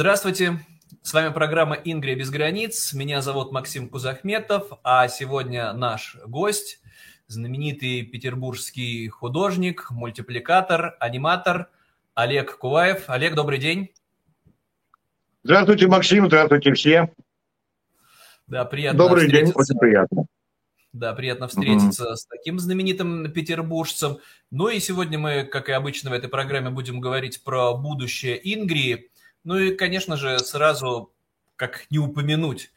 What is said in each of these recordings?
Здравствуйте, с вами программа «Ингрия без границ». Меня зовут Максим Кузахметов, а сегодня наш гость, знаменитый петербургский художник, мультипликатор, аниматор Олег Куваев. Олег, добрый день. Здравствуйте, Максим, здравствуйте все. Да, приятно Добрый день, очень приятно. Да, приятно встретиться угу. с таким знаменитым петербуржцем. Ну и сегодня мы, как и обычно в этой программе, будем говорить про будущее Ингрии. Ну и, конечно же, сразу, как не упомянуть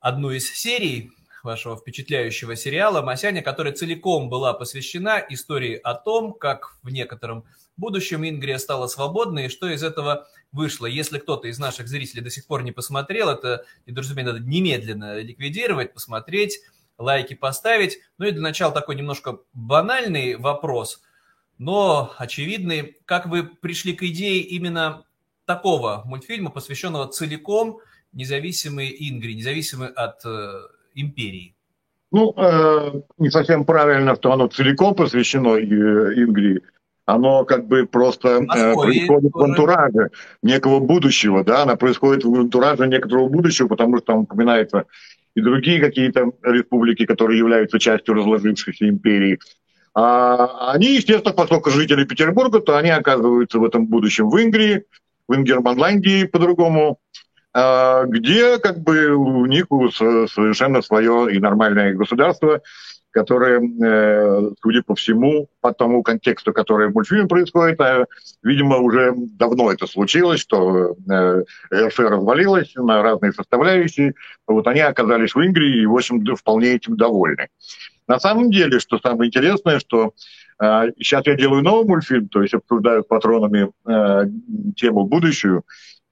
одну из серий вашего впечатляющего сериала «Масяня», которая целиком была посвящена истории о том, как в некотором будущем Ингрия стала свободной и что из этого вышло. Если кто-то из наших зрителей до сих пор не посмотрел, это недоразумение надо немедленно ликвидировать, посмотреть, лайки поставить. Ну и для начала такой немножко банальный вопрос, но очевидный. Как вы пришли к идее именно такого мультфильма, посвященного целиком независимой Ингри, независимой от э, империи? Ну, э, не совсем правильно, что оно целиком посвящено э, Ингрии. Оно как бы просто э, происходит в антураже некого будущего, да, она происходит в антураже некоторого будущего, потому что там упоминается и другие какие-то республики, которые являются частью разложившейся империи. А они, естественно, поскольку жители Петербурга, то они оказываются в этом будущем в Ингрии, в Ингерманландии по-другому, а, где как бы у них совершенно свое и нормальное государство, которое, э, судя по всему, по тому контексту, который в мультфильме происходит, а, видимо, уже давно это случилось, что э, РФ развалилась на разные составляющие, вот они оказались в Ингрии и, в общем, вполне этим довольны. На самом деле, что самое интересное, что Сейчас а, я делаю новый мультфильм, то есть обсуждаю с патронами э, тему будущую.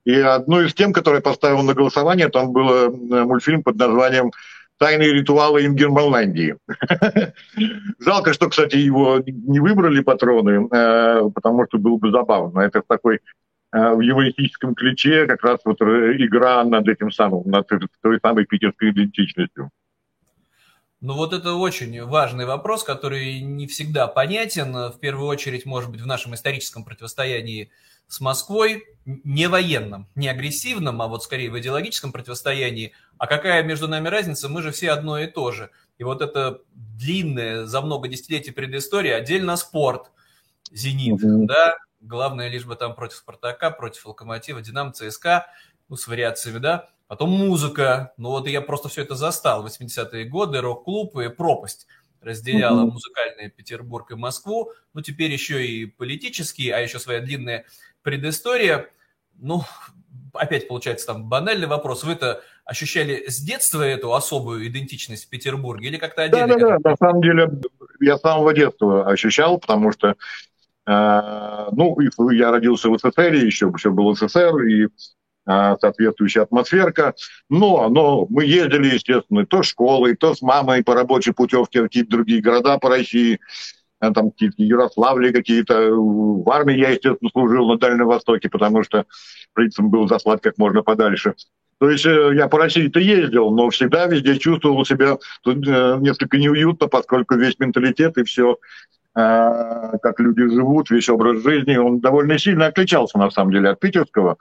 И одну из тем, которую я поставил на голосование, там был э, мультфильм под названием «Тайные ритуалы Ингерманландии». Жалко, что, кстати, его не выбрали патроны, э, потому что было бы забавно. Это такой в юмористическом ключе как раз вот игра над этим самым, над той самой питерской идентичностью. Ну вот это очень важный вопрос, который не всегда понятен. В первую очередь, может быть, в нашем историческом противостоянии с Москвой, не военном, не агрессивном, а вот скорее в идеологическом противостоянии. А какая между нами разница? Мы же все одно и то же. И вот это длинное, за много десятилетий предыстория, отдельно спорт, «Зенит», mm-hmm. да, главное, лишь бы там против «Спартака», против «Локомотива», «Динамо», «ЦСКА», ну, с вариациями, да, Потом музыка. Ну вот я просто все это застал. 80-е годы, рок-клуб и пропасть разделяла угу. музыкальный Петербург и Москву. Ну теперь еще и политические, а еще своя длинная предыстория. Ну, опять получается там банальный вопрос. Вы это ощущали с детства эту особую идентичность в Петербурге или как-то отдельно? Да, да, да. На самом деле я с самого детства ощущал, потому что э, ну, я родился в СССР, еще все был СССР, и соответствующая атмосферка. Но, но мы ездили, естественно, то школой, то с мамой по рабочей путевке в какие-то другие города по России, а, там какие-то Ярославли какие-то. В армии я, естественно, служил на Дальнем Востоке, потому что принципом был заслать как можно подальше. То есть э, я по России-то ездил, но всегда везде чувствовал себя э, несколько неуютно, поскольку весь менталитет и все, э, как люди живут, весь образ жизни, он довольно сильно отличался, на самом деле, от питерского.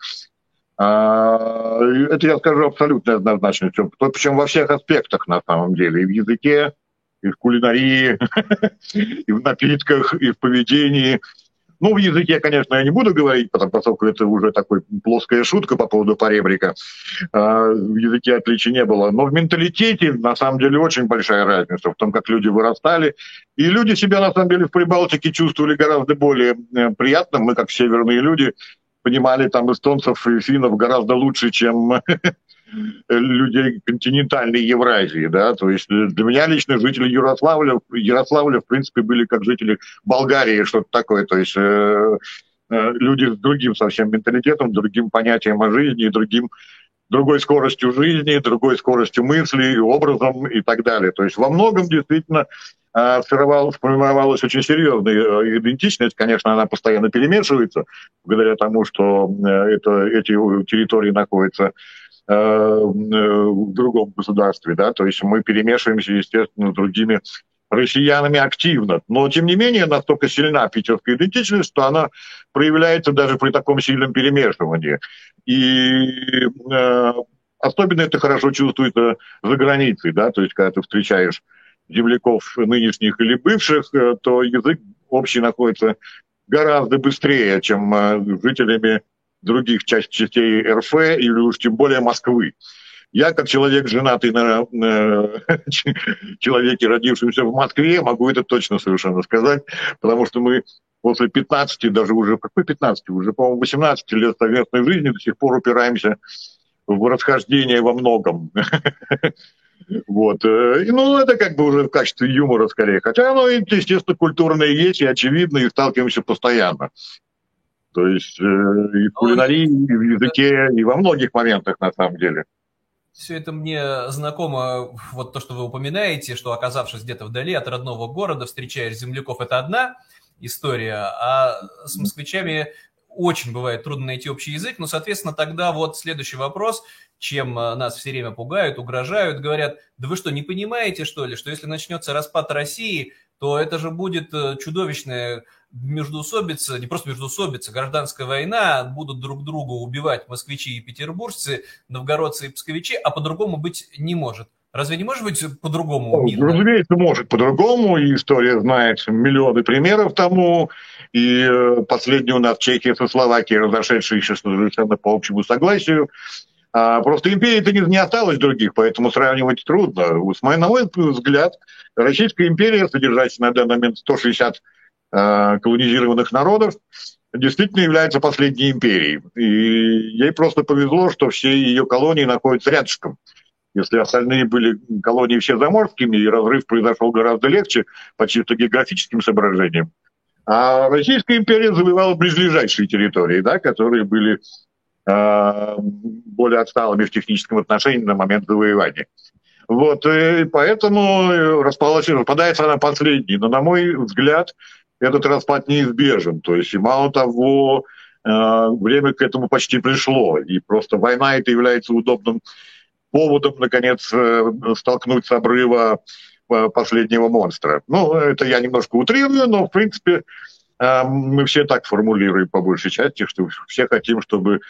А, это я скажу абсолютно однозначно. Причем во всех аспектах на самом деле. И в языке, и в кулинарии, и в напитках, и в поведении. Ну, в языке, конечно, я не буду говорить, потому, поскольку это уже такой плоская шутка по поводу поребрика. А, в языке отличий не было. Но в менталитете, на самом деле, очень большая разница в том, как люди вырастали. И люди себя, на самом деле, в Прибалтике чувствовали гораздо более э, приятно. Мы, как северные люди, понимали там эстонцев и финнов гораздо лучше, чем людей континентальной Евразии, да, то есть для меня лично жители Ярославля, Ярославля, в принципе, были как жители Болгарии, что-то такое, то есть э, э, люди с другим совсем менталитетом, другим понятием о жизни, другим другой скоростью жизни, другой скоростью мысли, образом и так далее. То есть во многом действительно сформировалась очень серьезная э, идентичность. Конечно, она постоянно перемешивается, благодаря тому, что э, это, эти территории находятся э, в другом государстве, да, то есть мы перемешиваемся, естественно, с другими россиянами активно. Но, тем не менее, настолько сильна питерская идентичность, что она проявляется даже при таком сильном перемешивании. И э, особенно это хорошо чувствуется за границей, да, то есть когда ты встречаешь земляков нынешних или бывших, э, то язык общий находится гораздо быстрее, чем э, жителями других частей РФ или уж тем более Москвы. Я, как человек, женатый на э, человеке, родившемся в Москве, могу это точно совершенно сказать, потому что мы после 15, даже уже, какой 15, уже, по-моему, 18 лет совместной жизни до сих пор упираемся в расхождение во многом. Вот. Э, ну, это как бы уже в качестве юмора скорее. Хотя оно, естественно, культурное есть и очевидно, и сталкиваемся постоянно. То есть э, и в кулинарии, и в языке, и во многих моментах на самом деле. Все это мне знакомо, вот то, что вы упоминаете, что оказавшись где-то вдали от родного города, встречаешь земляков, это одна история, а с москвичами очень бывает трудно найти общий язык, но, соответственно, тогда вот следующий вопрос, чем э, нас все время пугают, угрожают, говорят, да вы что, не понимаете, что ли, что если начнется распад России, то это же будет э, чудовищная междуусобица, не просто междуусобица, гражданская война, будут друг друга убивать москвичи и петербуржцы, новгородцы и псковичи, а по-другому быть не может. Разве не может быть по-другому? Ну, разумеется, может по-другому. И история знает миллионы примеров тому. И э, последний у нас Чехия со Словакией, разошедшиеся совершенно по общему согласию. А просто империи-то не, не осталось других, поэтому сравнивать трудно. На мой взгляд, Российская империя, содержащая на данный момент 160 Э, колонизированных народов, действительно является последней империей. И ей просто повезло, что все ее колонии находятся рядышком. Если остальные были колонии все заморскими, и разрыв произошел гораздо легче по чисто географическим соображениям. А Российская империя завоевала близлежащие территории, да, которые были более отсталыми в техническом отношении на момент завоевания. Вот, и поэтому распалась, распадается она последней. Но, на мой взгляд, этот распад неизбежен. То есть, и мало того, э, время к этому почти пришло. И просто война это является удобным поводом, наконец, э, столкнуть с обрыва э, последнего монстра. Ну, это я немножко утрирую, но, в принципе, мы все так формулируем по большей части, что все хотим, чтобы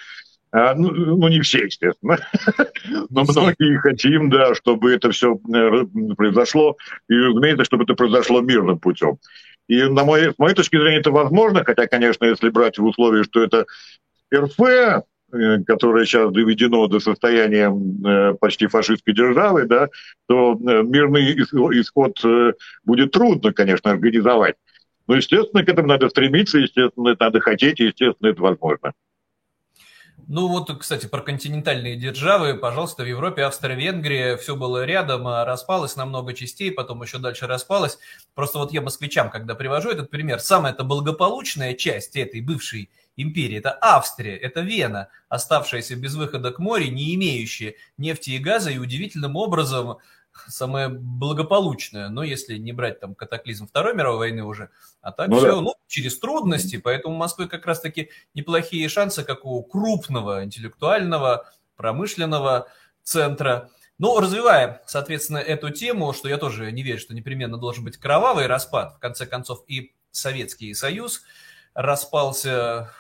ну, ну, не все, естественно, но многие хотим, да, чтобы это все произошло, и, разумеется, чтобы это произошло мирным путем. И на мой, с моей точки зрения это возможно, хотя, конечно, если брать в условии, что это РФ, э, которое сейчас доведено до состояния э, почти фашистской державы, да, то э, мирный исход будет трудно, конечно, организовать. Но, естественно, к этому надо стремиться, естественно, это надо хотеть, и, естественно, это возможно. Ну вот, кстати, про континентальные державы, пожалуйста, в Европе Австро-Венгрия, все было рядом, а распалось на много частей, потом еще дальше распалось. Просто вот я москвичам, когда привожу этот пример, самая это благополучная часть этой бывшей империи, это Австрия, это Вена, оставшаяся без выхода к морю, не имеющая нефти и газа, и удивительным образом самое благополучное, но если не брать там катаклизм Второй мировой войны уже, а так ну, все да. ну, через трудности, поэтому у Москвы как раз-таки неплохие шансы, как у крупного интеллектуального, промышленного центра. Ну, развивая, соответственно, эту тему, что я тоже не верю, что непременно должен быть кровавый распад, в конце концов, и Советский Союз распался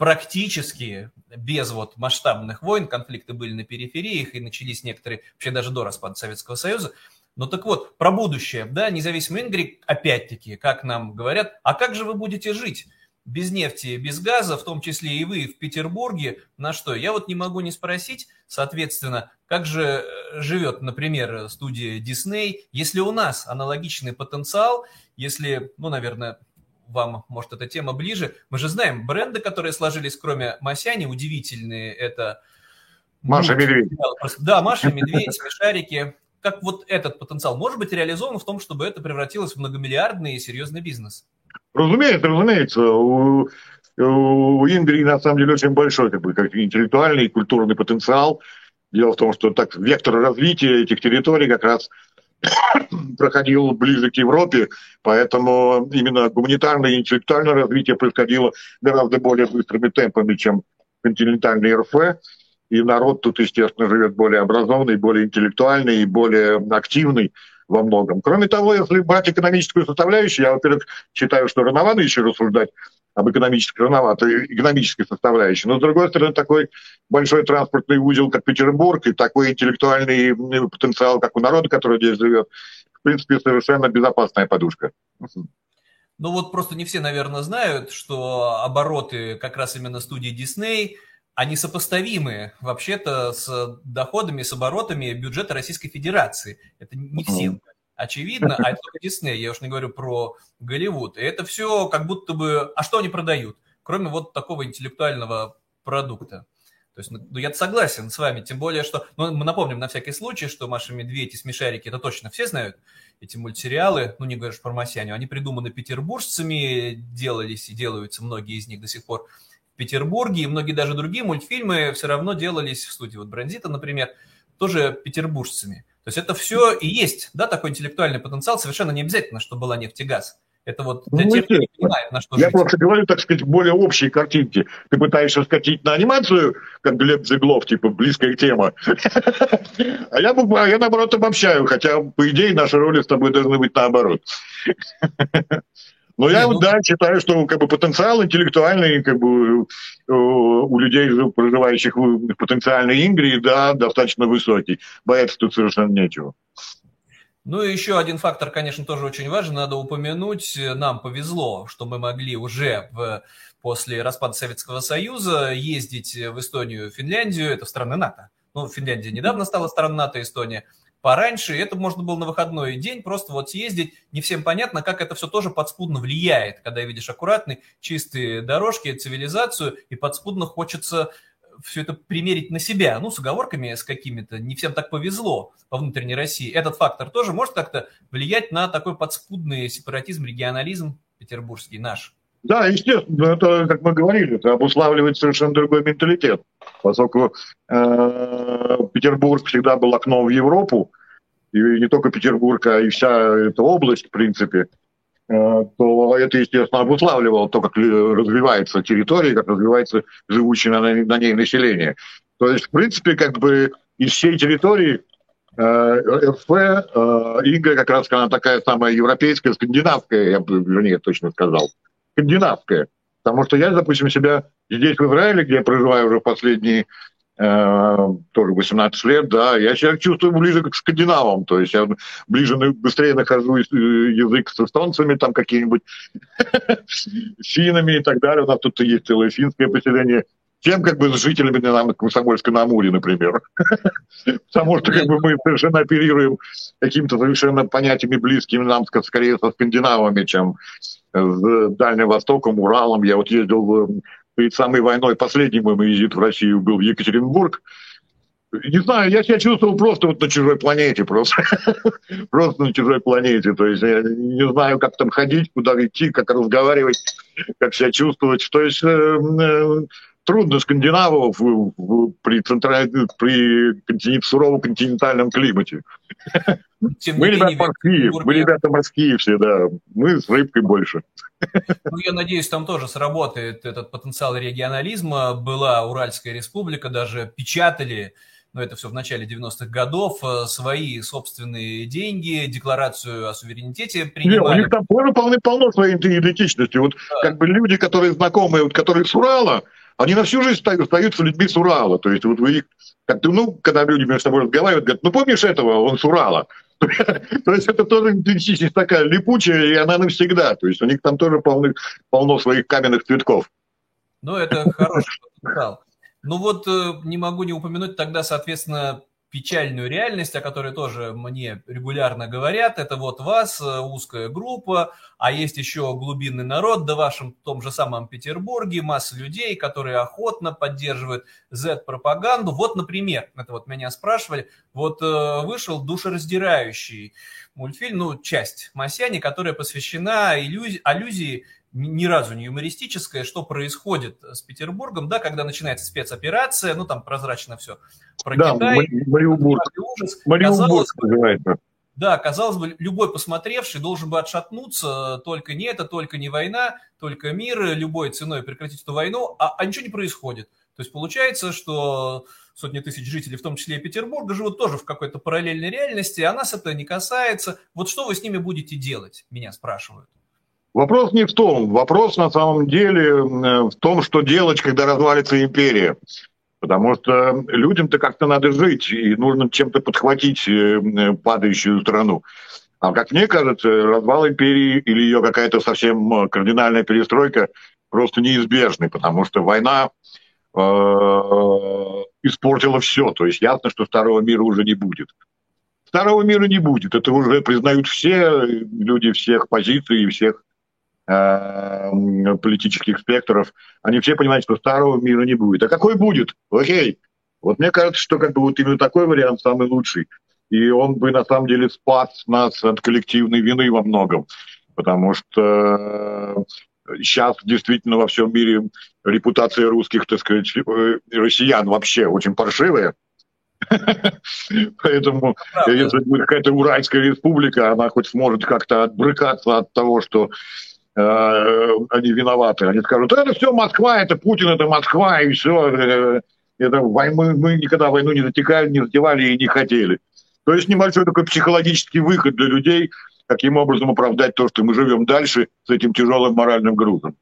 практически без вот масштабных войн, конфликты были на перифериях и начались некоторые, вообще даже до распада Советского Союза. Но так вот, про будущее, да, независимый Ингрии, опять-таки, как нам говорят, а как же вы будете жить? без нефти, без газа, в том числе и вы в Петербурге, на что? Я вот не могу не спросить, соответственно, как же э, живет, например, студия Disney, если у нас аналогичный потенциал, если, ну, наверное, вам, может, эта тема ближе. Мы же знаем бренды, которые сложились, кроме Масяни, удивительные. Это... Маша ну, Медведь. Да, Маша Медведь, смешарики. Как вот этот потенциал может быть реализован в том, чтобы это превратилось в многомиллиардный и серьезный бизнес? Разумеется, разумеется. У, у Ингрии, на самом деле, очень большой как бы, как интеллектуальный и культурный потенциал. Дело в том, что так вектор развития этих территорий как раз проходил ближе к Европе, поэтому именно гуманитарное и интеллектуальное развитие происходило гораздо более быстрыми темпами, чем континентальный РФ. И народ тут, естественно, живет более образованный, более интеллектуальный и более активный. Во многом. Кроме того, если брать экономическую составляющую, я, во-первых, считаю, что рановато еще рассуждать об экономической, рановато, экономической составляющей. Но, с другой стороны, такой большой транспортный узел, как Петербург, и такой интеллектуальный потенциал, как у народа, который здесь живет, в принципе, совершенно безопасная подушка. Ну вот просто не все, наверное, знают, что обороты как раз именно студии Disney, они сопоставимы вообще-то с доходами, с оборотами бюджета Российской Федерации. Это не всем очевидно, а это только Дисней, я уж не говорю про Голливуд. И это все как будто бы... А что они продают? Кроме вот такого интеллектуального продукта. То есть, ну, я согласен с вами, тем более, что... Ну, мы напомним на всякий случай, что Маша Медведь и Смешарики, это точно все знают, эти мультсериалы, ну, не говоришь про Масяню, они придуманы петербуржцами, делались и делаются многие из них до сих пор Петербурге, и многие даже другие мультфильмы все равно делались в студии. Вот Бронзита, например, тоже петербуржцами. То есть это все и есть, да, такой интеллектуальный потенциал, совершенно не обязательно, чтобы была нефть и газ. Это вот для ну, тех, кто не понимает, на что Я жить. просто говорю, так сказать, более общие картинки. Ты пытаешься скатить на анимацию, как Глеб Зеглов, типа, близкая тема. А я, а я, наоборот, обобщаю, хотя, по идее, наши роли с тобой должны быть наоборот. Но я, ну... да, считаю, что как бы, потенциал интеллектуальный как бы, э, у людей, проживающих в потенциальной Ингрии, да, достаточно высокий. Бояться тут совершенно нечего. Ну и еще один фактор, конечно, тоже очень важен, надо упомянуть. Нам повезло, что мы могли уже в, после распада Советского Союза ездить в Эстонию, Финляндию, это страны НАТО. Ну, Финляндия недавно стала страной НАТО, Эстония пораньше, это можно было на выходной день просто вот съездить. Не всем понятно, как это все тоже подспудно влияет, когда видишь аккуратные, чистые дорожки, цивилизацию, и подспудно хочется все это примерить на себя, ну, с оговорками с какими-то, не всем так повезло по внутренней России. Этот фактор тоже может как-то влиять на такой подспудный сепаратизм, регионализм петербургский наш? Да, естественно, это, как мы говорили, это обуславливает совершенно другой менталитет, поскольку э, Петербург всегда был окном в Европу, и не только Петербург, а и вся эта область, в принципе, э, то это, естественно, обуславливало то, как развивается территория, как развивается живущее на, на ней население. То есть, в принципе, как бы из всей территории э, РФ, э, Ига как раз она такая самая европейская, скандинавская, я бы, вернее, точно сказал, скандинавская. Потому что я, допустим, себя здесь, в Израиле, где я проживаю уже последние э, тоже 18 лет, да, я себя чувствую ближе к скандинавам, то есть я ближе, быстрее нахожу э, язык с эстонцами, там какие-нибудь финами и так далее. У нас тут есть целое финское поселение чем как бы с жителями на Комсомольска на Амуре, например. Потому что как бы мы совершенно оперируем какими-то совершенно понятиями близкими нам скорее со скандинавами, чем с Дальним Востоком, Уралом. Я вот ездил перед самой войной, последний мой визит в Россию был в Екатеринбург. Не знаю, я себя чувствовал просто вот на чужой планете, просто, просто на чужой планете. То есть я не знаю, как там ходить, куда идти, как разговаривать, как себя чувствовать. То есть э, э, трудно скандинавов при, центральном, при континент, суровом континентальном климате. Тем мы ребята морские, мы ребята морские все, да. Мы с рыбкой больше. Ну, я надеюсь, там тоже сработает этот потенциал регионализма. Была Уральская республика, даже печатали но это все в начале 90-х годов, э, свои собственные деньги, декларацию о суверенитете принимали. Нет, у них там тоже полны-полно своей идентичности. Вот да. как бы люди, которые знакомые, вот, которые с Урала, они на всю жизнь остаются людьми с Урала. То есть вот вы их, ну, когда люди между собой разговаривают, говорят, ну помнишь этого, он с Урала. То есть это тоже идентичность такая липучая, и она навсегда. То есть у них там тоже полны, полно своих каменных цветков. Ну, это хороший потенциал. Ну вот э, не могу не упомянуть тогда, соответственно, печальную реальность, о которой тоже мне регулярно говорят. Это вот вас, э, узкая группа, а есть еще глубинный народ, да в вашем том же самом Петербурге, масса людей, которые охотно поддерживают Z-пропаганду. Вот, например, это вот меня спрашивали, вот э, вышел душераздирающий мультфильм, ну, часть «Масяни», которая посвящена иллюзии, аллюзии ни разу не юмористическое, что происходит с Петербургом, да, когда начинается спецоперация, ну, там прозрачно все про да, Китай. Мариупург. Ужас. Мариупург называется. Да, казалось бы, любой посмотревший должен бы отшатнуться, только не это, только не война, только мир, любой ценой прекратить эту войну, а, а ничего не происходит. То То есть получается, что сотни тысяч жителей, в том числе и Петербурга, живут тоже в какой-то параллельной реальности, а нас это не касается. Вот что вы с ними будете делать, меня спрашивают. Вопрос не в том. Вопрос на самом деле э, в том, что делать, когда развалится империя. Потому что людям-то как-то надо жить, и нужно чем-то подхватить э, падающую страну. А как мне кажется, развал империи или ее какая-то совсем э, кардинальная перестройка просто неизбежны, потому что война э, испортила все. То есть ясно, что старого мира уже не будет. Старого мира не будет. Это уже признают все люди всех позиций и всех Э, политических спектров, они все понимают, что старого мира не будет. А какой будет? Окей. Вот мне кажется, что как бы вот именно такой вариант самый лучший. И он бы на самом деле спас нас от коллективной вины во многом. Потому что сейчас э, действительно во всем мире репутация русских, так сказать, э, россиян вообще очень паршивая. Поэтому, если будет какая-то Уральская республика, она хоть сможет как-то отбрыкаться от того, что Э, они виноваты. Они скажут, это все Москва, это Путин, это Москва, и все. Э, это, мы, мы никогда войну не затекали, не затевали и не хотели. То есть небольшой такой психологический выход для людей, каким образом оправдать то, что мы живем дальше с этим тяжелым моральным грузом.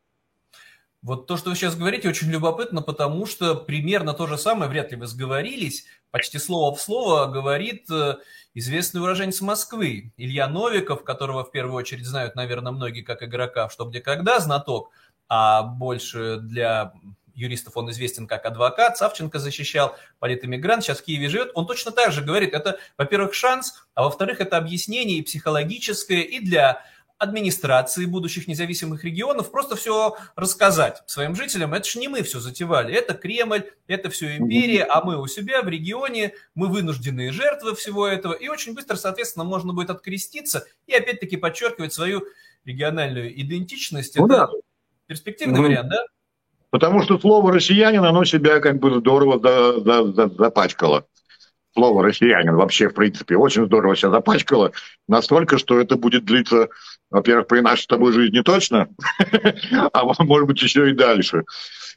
Вот то, что вы сейчас говорите, очень любопытно, потому что примерно то же самое, вряд ли вы сговорились, почти слово в слово говорит э, известный уроженец Москвы Илья Новиков, которого в первую очередь знают, наверное, многие как игрока в «Что, где, когда» знаток, а больше для юристов он известен как адвокат, Савченко защищал, политэмигрант, сейчас в Киеве живет, он точно так же говорит, это, во-первых, шанс, а во-вторых, это объяснение и психологическое, и для администрации будущих независимых регионов просто все рассказать своим жителям. Это же не мы все затевали, это Кремль, это все империя, а мы у себя в регионе, мы вынужденные жертвы всего этого. И очень быстро, соответственно, можно будет откреститься и опять-таки подчеркивать свою региональную идентичность. Ну, это да. перспективный угу. вариант, да? Потому что слово «россиянин», оно себя как бы здорово за, за, за, запачкало слово «россиянин» вообще, в принципе, очень здорово себя запачкало, настолько, что это будет длиться, во-первых, при нашей с тобой жизни точно, а может быть еще и дальше.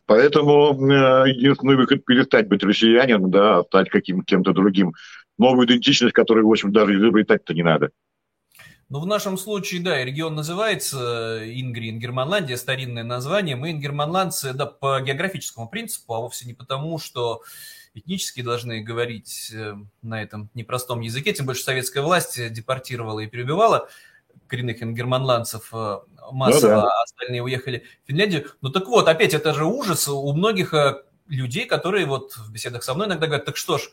Поэтому э, единственный выход перестать быть россиянином, да, а стать каким-то другим. Новую идентичность, которую, в общем, даже изобретать-то не надо. Ну, в нашем случае, да, регион называется э, Ингри, Ингерманландия, старинное название. Мы ингерманландцы, да, по географическому принципу, а вовсе не потому, что этнически должны говорить э, на этом непростом языке, тем больше советская власть депортировала и перебивала коренных ингерманландцев э, массово, ну, да. а остальные уехали в Финляндию. Ну так вот, опять это же ужас у многих э, людей, которые вот в беседах со мной иногда говорят, так что ж,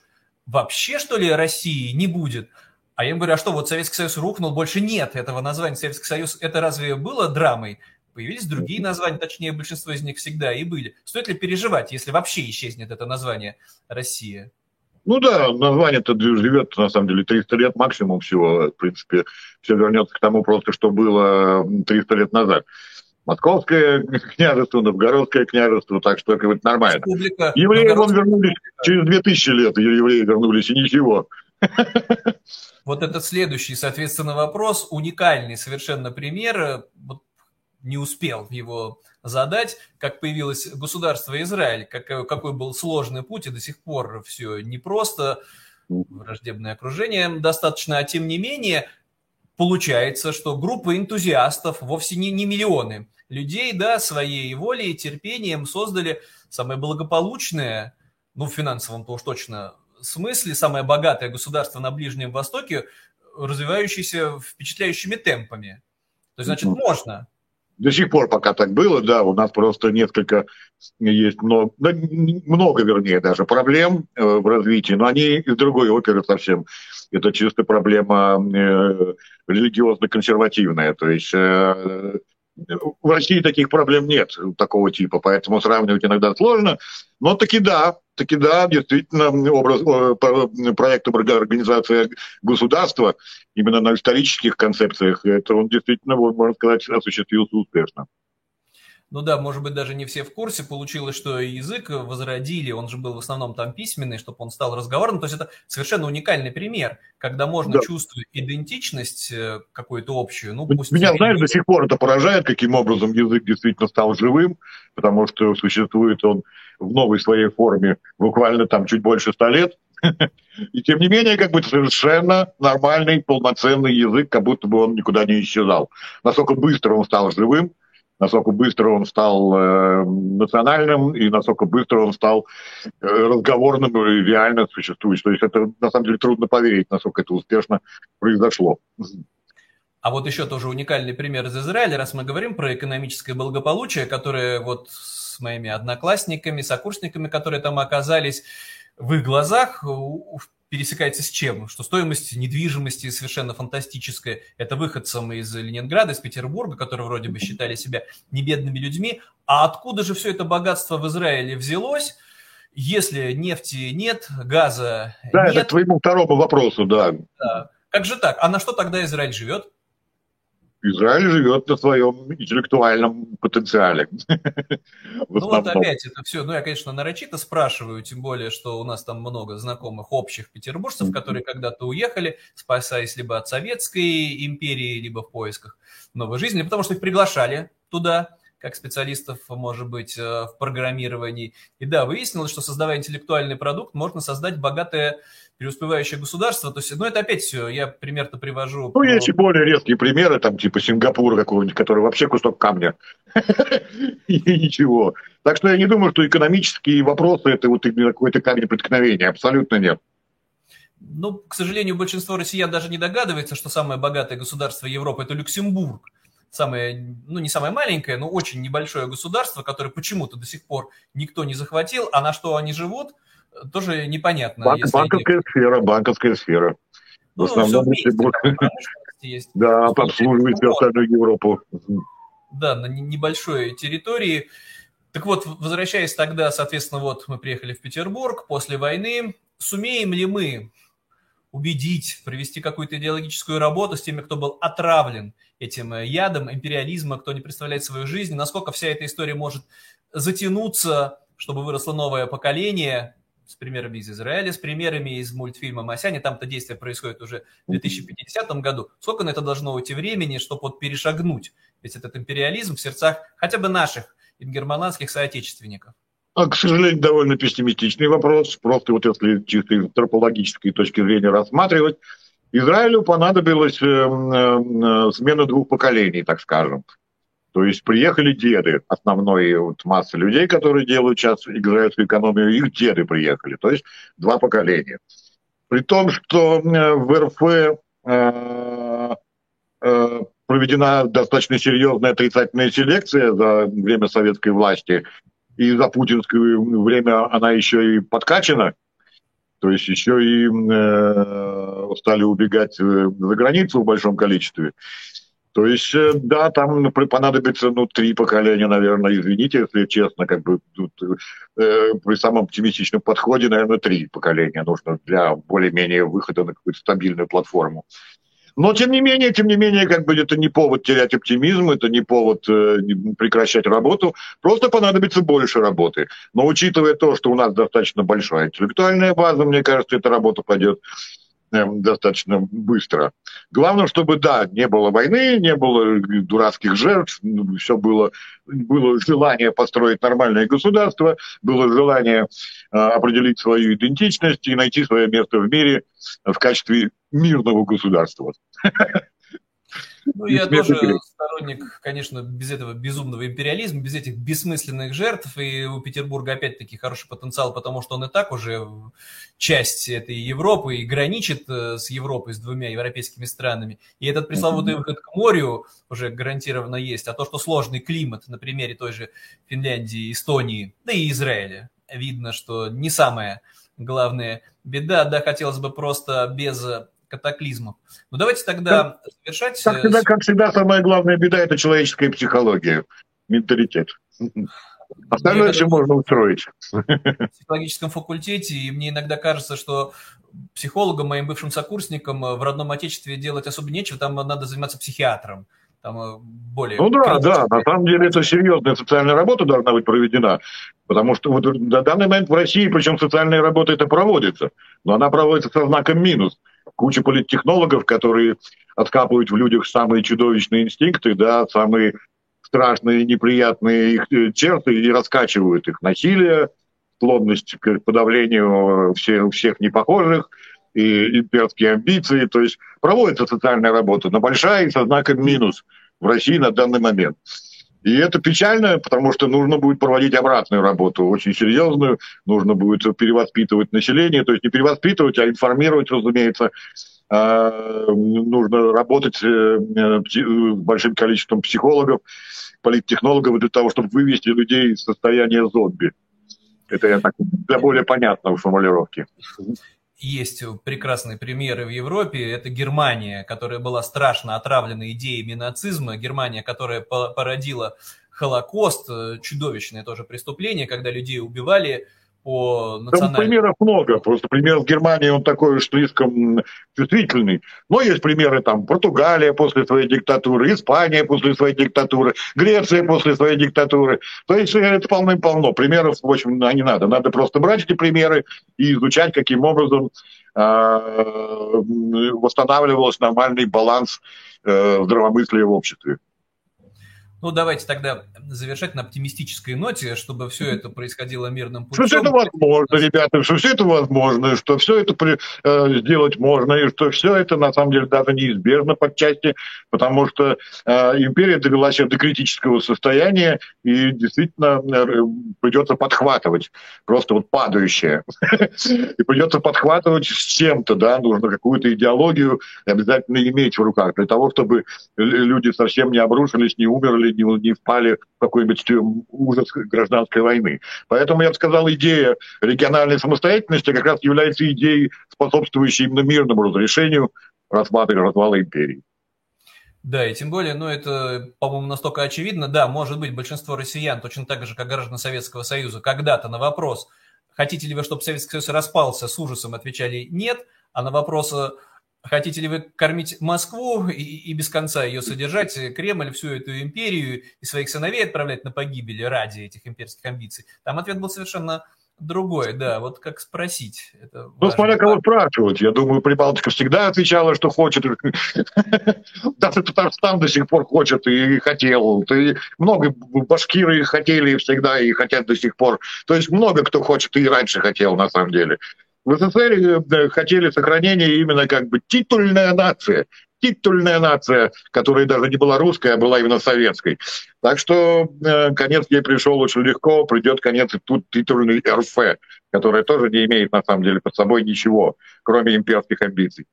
вообще что ли России не будет? А я им говорю, а что, вот Советский Союз рухнул, больше нет этого названия Советский Союз. Это разве было драмой? Появились другие названия, точнее, большинство из них всегда и были. Стоит ли переживать, если вообще исчезнет это название Россия? Ну да, название-то живет, на самом деле, 300 лет максимум всего. В принципе, все вернется к тому просто, что было 300 лет назад. Московское княжество, Новгородское княжество, так что это нормально. Республика, евреи вон вернулись через 2000 лет, евреи вернулись, и ничего. Вот этот следующий, соответственно, вопрос, уникальный совершенно пример. Вот не успел его задать, как появилось государство Израиль, какой, какой был сложный путь, и до сих пор все непросто, враждебное окружение достаточно, а тем не менее получается, что группа энтузиастов, вовсе не, не миллионы людей, да, своей волей и терпением создали самое благополучное, ну, в финансовом-то уж точно смысле, самое богатое государство на Ближнем Востоке, развивающееся впечатляющими темпами. То есть, значит, можно до сих пор пока так было, да, у нас просто несколько есть много, много вернее даже проблем э, в развитии, но они из другой оперы совсем. Это чисто проблема э, религиозно-консервативная, то есть э, в России таких проблем нет такого типа, поэтому сравнивать иногда сложно. Но таки да, таки да, действительно, образ, проект организации государства именно на исторических концепциях, это он действительно, можно сказать, осуществился успешно. ну да, может быть, даже не все в курсе, получилось, что язык возродили, он же был в основном там письменный, чтобы он стал разговорным. То есть это совершенно уникальный пример, когда можно да. чувствовать идентичность э, какую-то общую. Ну, пусть Меня, знаешь, до сих пор это поражает, каким образом язык действительно стал живым, потому что существует он в новой своей форме буквально там чуть больше ста лет. И тем не менее, как бы совершенно нормальный, полноценный язык, как будто бы он никуда не исчезал. Насколько быстро он стал живым, насколько быстро он стал э, национальным и насколько быстро он стал э, разговорным и реально существует. То есть это на самом деле трудно поверить, насколько это успешно произошло. А вот еще тоже уникальный пример из Израиля, раз мы говорим про экономическое благополучие, которое вот с моими одноклассниками, сокурсниками, которые там оказались, в их глазах пересекается с чем? Что стоимость недвижимости совершенно фантастическая. Это выходцам из Ленинграда, из Петербурга, которые вроде бы считали себя небедными людьми. А откуда же все это богатство в Израиле взялось? Если нефти нет, газа да, нет. Да, это к твоему второму вопросу, да. да. Как же так? А на что тогда Израиль живет? Израиль живет на своем интеллектуальном потенциале. Ну вот опять это все, ну я, конечно, нарочито спрашиваю, тем более, что у нас там много знакомых общих петербуржцев, которые когда-то уехали, спасаясь либо от Советской империи, либо в поисках новой жизни, потому что их приглашали туда, как специалистов, может быть, э, в программировании. И да, выяснилось, что создавая интеллектуальный продукт, можно создать богатое преуспевающее государство. То есть, ну, это опять все, я пример-то привожу. Ну, есть и более резкие примеры, там, типа Сингапура какого-нибудь, который вообще кусок камня. И ничего. Так что я не думаю, что экономические вопросы – это вот какой-то камень преткновения. Абсолютно нет. Ну, к сожалению, большинство россиян даже не догадывается, что самое богатое государство Европы – это Люксембург. Самое, ну, не самое маленькое, но очень небольшое государство, которое почему-то до сих пор никто не захватил, а на что они живут – тоже непонятно. Банк, банковская они... сфера, банковская сфера. В ну, основном есть. Да, обслуживает всю остальную Европу. Да, на небольшой территории. Так вот, возвращаясь тогда, соответственно, вот мы приехали в Петербург после войны. Сумеем ли мы убедить, провести какую-то идеологическую работу с теми, кто был отравлен этим ядом империализма, кто не представляет свою жизнь, насколько вся эта история может затянуться, чтобы выросло новое поколение, с примерами из Израиля, с примерами из мультфильма «Масяня». Там-то действие происходит уже в 2050 году. Сколько на это должно уйти времени, чтобы вот перешагнуть весь этот империализм в сердцах хотя бы наших германских соотечественников? А, к сожалению, довольно пессимистичный вопрос. Просто вот если чисто из антропологической точки зрения рассматривать, Израилю понадобилась э, э, смена двух поколений, так скажем. То есть приехали деды, основной вот масса людей, которые делают сейчас израильскую экономию, их деды приехали, то есть два поколения. При том, что э, в РФ э, э, проведена достаточно серьезная отрицательная селекция за время советской власти, и за путинское время она еще и подкачана, то есть еще и э, стали убегать э, за границу в большом количестве. То есть, э, да, там понадобится, ну, три поколения, наверное, извините, если честно, как бы тут, э, при самом оптимистичном подходе, наверное, три поколения нужно для более-менее выхода на какую-то стабильную платформу. Но, тем не менее, тем не менее, как бы это не повод терять оптимизм, это не повод э, прекращать работу, просто понадобится больше работы. Но учитывая то, что у нас достаточно большая интеллектуальная база, мне кажется, эта работа пойдет достаточно быстро. Главное, чтобы, да, не было войны, не было дурацких жертв, ну, все было, было желание построить нормальное государство, было желание э, определить свою идентичность и найти свое место в мире в качестве мирного государства. Ну, я тоже сторонник, конечно, без этого безумного империализма, без этих бессмысленных жертв. И у Петербурга опять-таки хороший потенциал, потому что он и так уже часть этой Европы и граничит э, с Европой, с двумя европейскими странами. И этот пресловутый выход к морю уже гарантированно есть. А то, что сложный климат на примере той же Финляндии, Эстонии, да и Израиля, видно, что не самая главная беда. Да, хотелось бы просто без катаклизмов. Ну давайте тогда как, завершать. Как всегда, как всегда, самая главная беда – это человеческая психология, менталитет. Остальное все можно устроить. В психологическом факультете, и мне иногда кажется, что психологам, моим бывшим сокурсникам в родном отечестве делать особо нечего, там надо заниматься психиатром. там э, более... Ну да, да, на самом деле это серьезная социальная работа должна быть проведена, потому что вот на данный момент в России, причем социальная работа это проводится, но она проводится со знаком минус. Куча политтехнологов, которые откапывают в людях самые чудовищные инстинкты, да, самые страшные, неприятные их э, черты и раскачивают их. Насилие, склонность к подавлению всех, всех непохожих, и имперские амбиции. То есть проводится социальная работа, но большая и со знаком минус в России на данный момент. И это печально, потому что нужно будет проводить обратную работу, очень серьезную. Нужно будет перевоспитывать население, то есть не перевоспитывать, а информировать, разумеется. А, нужно работать э, с большим количеством психологов, политтехнологов для того, чтобы вывести людей из состояния зомби. Это я так для более понятной формулировки есть прекрасные примеры в Европе. Это Германия, которая была страшно отравлена идеями нацизма. Германия, которая породила Холокост, э, чудовищное тоже преступление, когда людей убивали по национальному... Там примеров много. Просто пример в Германии, он такой слишком чувствительный. Но есть примеры там Португалия после своей диктатуры, Испания после своей диктатуры, Греция после своей диктатуры. То есть э, это полным-полно. Примеров, в общем, не надо. Надо просто брать эти примеры и изучать, каким образом э, восстанавливался нормальный баланс э, здравомыслия в обществе. Ну, давайте тогда завершать на оптимистической ноте, чтобы все это происходило мирным путем. Что все это возможно, ребята, что все это возможно, что все это при, э, сделать можно, и что все это на самом деле даже неизбежно подчасти, потому что э, империя довела себя до критического состояния, и действительно э, придется подхватывать, просто вот падающее. И придется подхватывать с чем-то, да, нужно какую-то идеологию обязательно иметь в руках для того, чтобы люди совсем не обрушились, не умерли, не, не впали в какой-нибудь ужас гражданской войны. Поэтому я бы сказал, идея региональной самостоятельности как раз является идеей, способствующей именно мирному разрешению распада и развала империи. Да, и тем более, ну, это, по-моему, настолько очевидно. Да, может быть, большинство россиян, точно так же, как граждан Советского Союза, когда-то на вопрос, хотите ли вы, чтобы Советский Союз распался, с ужасом отвечали «нет», а на вопрос Хотите ли вы кормить Москву и, и без конца ее содержать, Кремль, всю эту империю и своих сыновей отправлять на погибель ради этих имперских амбиций? Там ответ был совершенно другой, да, вот как спросить. Это ну, смотря кого спрашивать. Я думаю, Прибалтика всегда отвечала, что хочет. Даже Татарстан до сих пор хочет и хотел. И много башкиры хотели всегда и хотят до сих пор. То есть много кто хочет и раньше хотел, на самом деле. В СССР э, хотели сохранения именно как бы титульная нация, титульная нация, которая даже не была русская, а была именно советской. Так что э, конец ей пришел очень легко, придет конец и тут титульный РФ, которая тоже не имеет на самом деле под собой ничего, кроме имперских амбиций.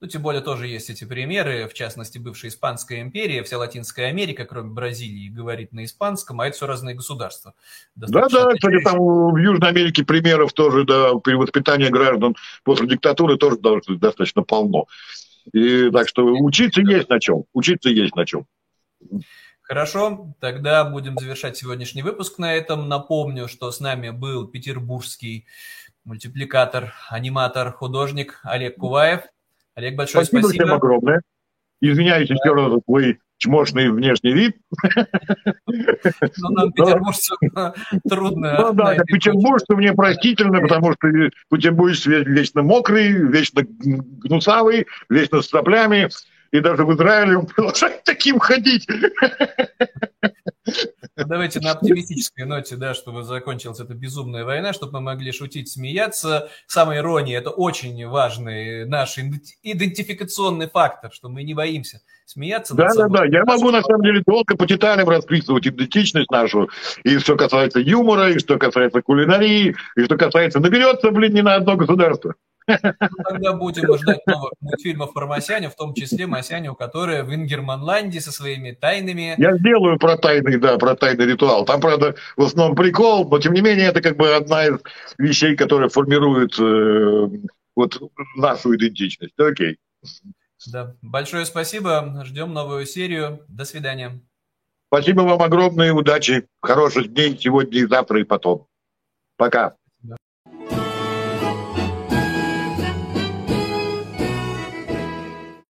Ну, тем более тоже есть эти примеры, в частности, бывшая Испанская империя, вся Латинская Америка, кроме Бразилии, говорит на испанском, а это все разные государства. Да-да, кстати, там в Южной Америке примеров тоже, да, перевоспитания граждан после диктатуры тоже достаточно полно. И так что учиться есть на чем, учиться есть на чем. Хорошо, тогда будем завершать сегодняшний выпуск на этом. Напомню, что с нами был петербургский мультипликатор, аниматор, художник Олег Куваев. Олег, большое спасибо. Спасибо всем огромное. Извиняюсь еще раз за свой чмошный внешний вид. Ну, нам, петербуржцам, трудно. Ну да, петербуржцу мне простительно, потому что петербуржец вечно мокрый, вечно гнусавый, вечно с соплями. И даже в Израиле он продолжает таким ходить. Давайте на оптимистической ноте, да, чтобы закончилась эта безумная война, чтобы мы могли шутить, смеяться. Самая ирония – это очень важный наш идентификационный фактор, что мы не боимся смеяться. Да, да, да. Я могу, на самом деле, долго по деталям расписывать идентичность нашу. И что касается юмора, и что касается кулинарии, и что касается... Наберется, блин, не на одно государство. Ну, тогда будем ждать новых мультфильмов про Масяню, в том числе Масяню, которая в Ингерманланде со своими тайными... Я сделаю про тайный, да, про тайный ритуал. Там, правда, в основном прикол, но тем не менее это как бы одна из вещей, которая формирует э, вот нашу идентичность. Окей. Да. Большое спасибо. Ждем новую серию. До свидания. Спасибо вам огромное. Удачи. Хороших дней сегодня и завтра и потом. Пока.